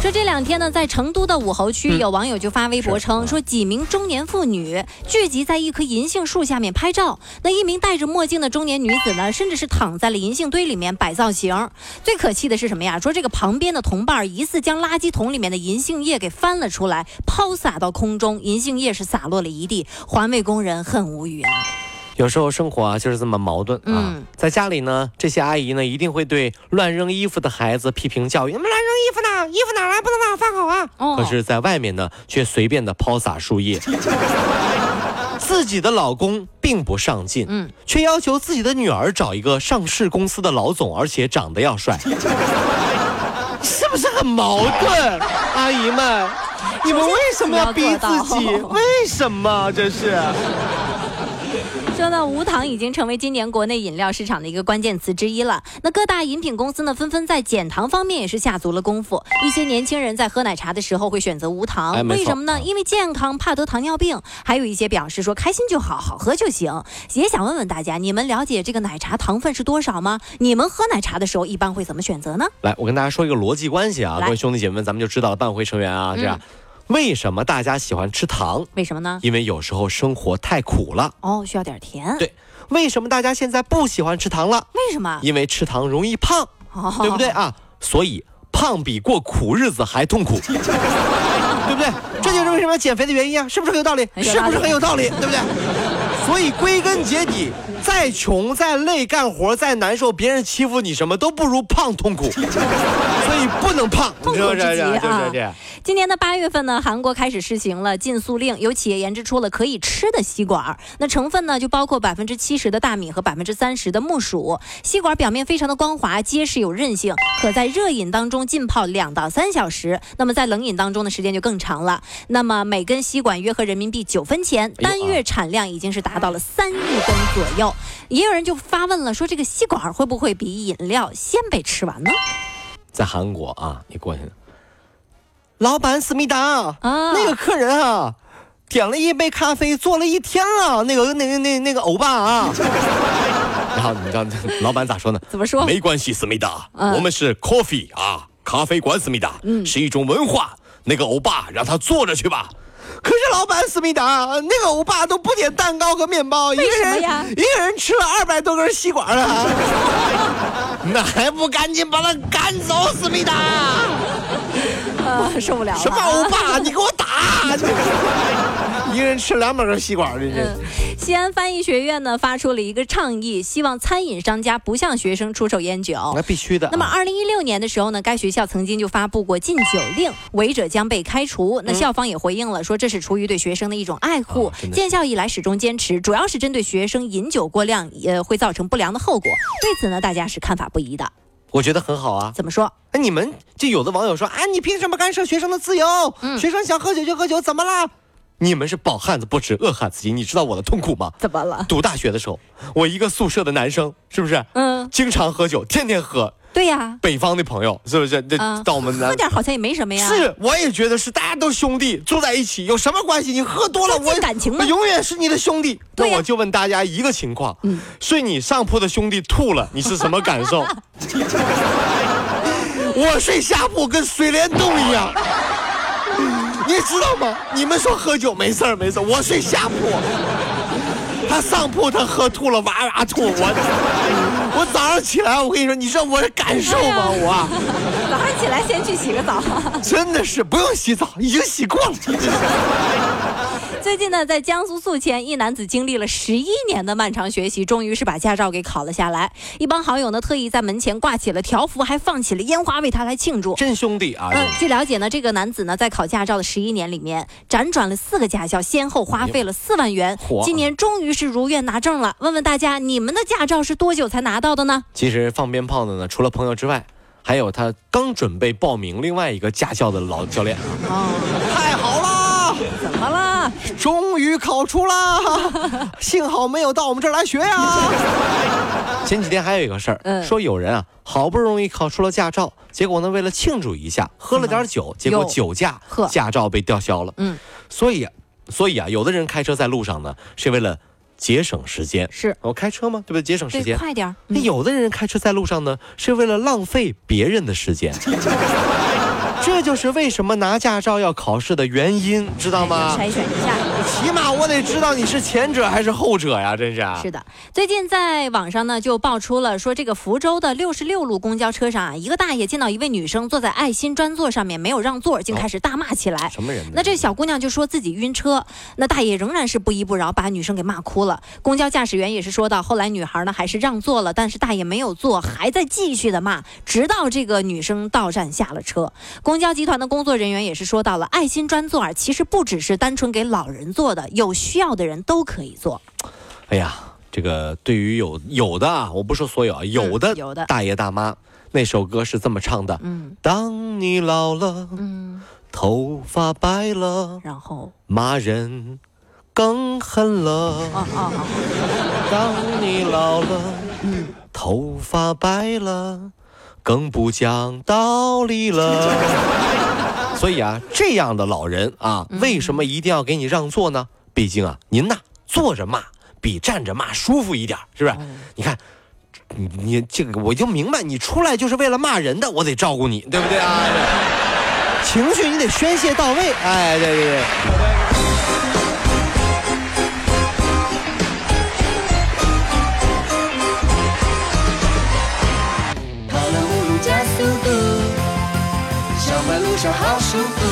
说这两天呢，在成都的武侯区，有网友就发微博称，说几名中年妇女聚集在一棵银杏树下面拍照。那一名戴着墨镜的中年女子呢，甚至是躺在了银杏堆里面摆造型。最可气的是什么呀？说这个旁边的同伴疑似将垃圾桶里面的银杏叶给翻了出来，抛洒到空中，银杏叶是洒落了一地，环卫工人很无语啊。有时候生活啊就是这么矛盾啊，在家里呢，这些阿姨呢一定会对乱扔衣服的孩子批评教育，你们乱扔衣服呢？衣服哪来？不能放放好啊！哦，可是在外面呢，却随便的抛洒树叶。自己的老公并不上进，嗯，却要求自己的女儿找一个上市公司的老总，而且长得要帅，是不是很矛盾？阿姨们，你们为什么要逼自己？为什么这是？说到，无糖已经成为今年国内饮料市场的一个关键词之一了。那各大饮品公司呢，纷纷在减糖方面也是下足了功夫。一些年轻人在喝奶茶的时候会选择无糖，为什么呢？因为健康，怕得糖尿病。还有一些表示说开心就好，好喝就行。也想问问大家，你们了解这个奶茶糖分是多少吗？你们喝奶茶的时候一般会怎么选择呢？来，我跟大家说一个逻辑关系啊，各位兄弟姐妹们，咱们就知道了。办会成员啊，这样。为什么大家喜欢吃糖？为什么呢？因为有时候生活太苦了哦，需要点甜。对，为什么大家现在不喜欢吃糖了？为什么？因为吃糖容易胖，对不对啊？所以胖比过苦日子还痛苦，对不对？这就是为什么要减肥的原因啊！是不是很有道理？是不是很有道理？对不对？所以归根结底，再穷再累干活再难受，别人欺负你什么都不如胖痛苦，所以不能胖，痛苦之极啊！今年的八月份呢，韩国开始实行了禁塑令，有企业研制出了可以吃的吸管，那成分呢就包括百分之七十的大米和百分之三十的木薯。吸管表面非常的光滑结实有韧性，可在热饮当中浸泡两到三小时，那么在冷饮当中的时间就更长了。那么每根吸管约合人民币九分钱，单月产量已经是达。到了三亿根左右，也有人就发问了，说这个吸管会不会比饮料先被吃完呢？在韩国啊，你过去，老板思密达啊，那个客人啊，点了一杯咖啡，坐了一天了，那个那个那那个欧巴啊，然后你知道老板咋说呢？怎么说？没关系，思密达，我们是 coffee 啊，咖啡馆思密达，嗯，是一种文化。那个欧巴让他坐着去吧。可是老板思密达，那个欧巴都不点蛋糕和面包，一个人一个人吃了二百多根吸管了，那还不赶紧把他赶走，思密达？受不了了！什么欧巴？你给我打！一人吃两百根吸管，这是。西安翻译学院呢发出了一个倡议，希望餐饮商家不向学生出售烟酒。那必须的。那么，二零一六年的时候呢，该学校曾经就发布过禁酒令，违者将被开除。那校方也回应了，说这是出于对学生的一种爱护，建校以来始终坚持，主要是针对学生饮酒过量也会造成不良的后果。对此呢，大家是看法不一的。我觉得很好啊。怎么说？哎，你们就有的网友说，啊，你凭什么干涉学生的自由？嗯，学生想喝酒就喝酒，怎么了？你们是饱汉子不知饿汉子饥，你知道我的痛苦吗？怎么了？读大学的时候，我一个宿舍的男生，是不是？嗯，经常喝酒，天天喝。对呀，北方的朋友是不是？这到我们南喝点好像也没什么呀。是，我也觉得是，大家都兄弟住在一起，有什么关系？你喝多了，我感情我永远是你的兄弟。那我就问大家一个情况：嗯，睡你上铺的兄弟吐了，你是什么感受？我睡下铺跟水帘洞一样。你知道吗？你们说喝酒没事儿没事儿，我睡下铺，他上铺他喝吐了哇哇吐，我我早上起来我跟你说，你知道我的感受吗？我早上起来先去洗个澡，真的是不用洗澡，已经洗过了。最近呢，在江苏宿迁，一男子经历了十一年的漫长学习，终于是把驾照给考了下来。一帮好友呢，特意在门前挂起了条幅，还放起了烟花，为他来庆祝。真兄弟啊！嗯，据了解呢，这个男子呢，在考驾照的十一年里面，辗转了四个驾校，先后花费了四万元。今年终于是如愿拿证了。问问大家，你们的驾照是多久才拿到的呢？其实放鞭炮的呢，除了朋友之外，还有他刚准备报名另外一个驾校的老教练。哦，终于考出了，幸好没有到我们这儿来学呀。前几天还有一个事儿，说有人啊，好不容易考出了驾照，结果呢，为了庆祝一下，喝了点酒，结果酒驾，驾照被吊销了。嗯，所以，所以啊，有的人开车在路上呢，是为了节省时间。是我开车吗？对不对？节省时间，快点。那有的人开车在路上呢，是为了浪费别人的时间。这就是为什么拿驾照要考试的原因，知道吗？筛选一下，起码我得知道你是前者还是后者呀！真是。是的，最近在网上呢就爆出了说，这个福州的六十六路公交车上啊，一个大爷见到一位女生坐在爱心专座上面没有让座，竟开始大骂起来。什么人？那这小姑娘就说自己晕车，那大爷仍然是不依不饶，把女生给骂哭了。公交驾驶员也是说到，后来女孩呢还是让座了，但是大爷没有坐，还在继续的骂，直到这个女生到站下了车。公交集团的工作人员也是说到了，爱心专座啊其实不只是单纯给老人坐的，有需要的人都可以坐。哎呀，这个对于有有的啊，我不说所有啊，有的有的大爷大妈，那首歌是这么唱的：嗯，当你老了，嗯，头发白了，然后骂人更狠了。当你老了，嗯，头发白了。更不讲道理了，所以啊，这样的老人啊，为什么一定要给你让座呢？毕竟啊，您呐坐着骂比站着骂舒服一点，是不是？你看，你你这个我就明白，你出来就是为了骂人的，我得照顾你，对不对啊？情绪你得宣泄到位，哎，对对对。so good.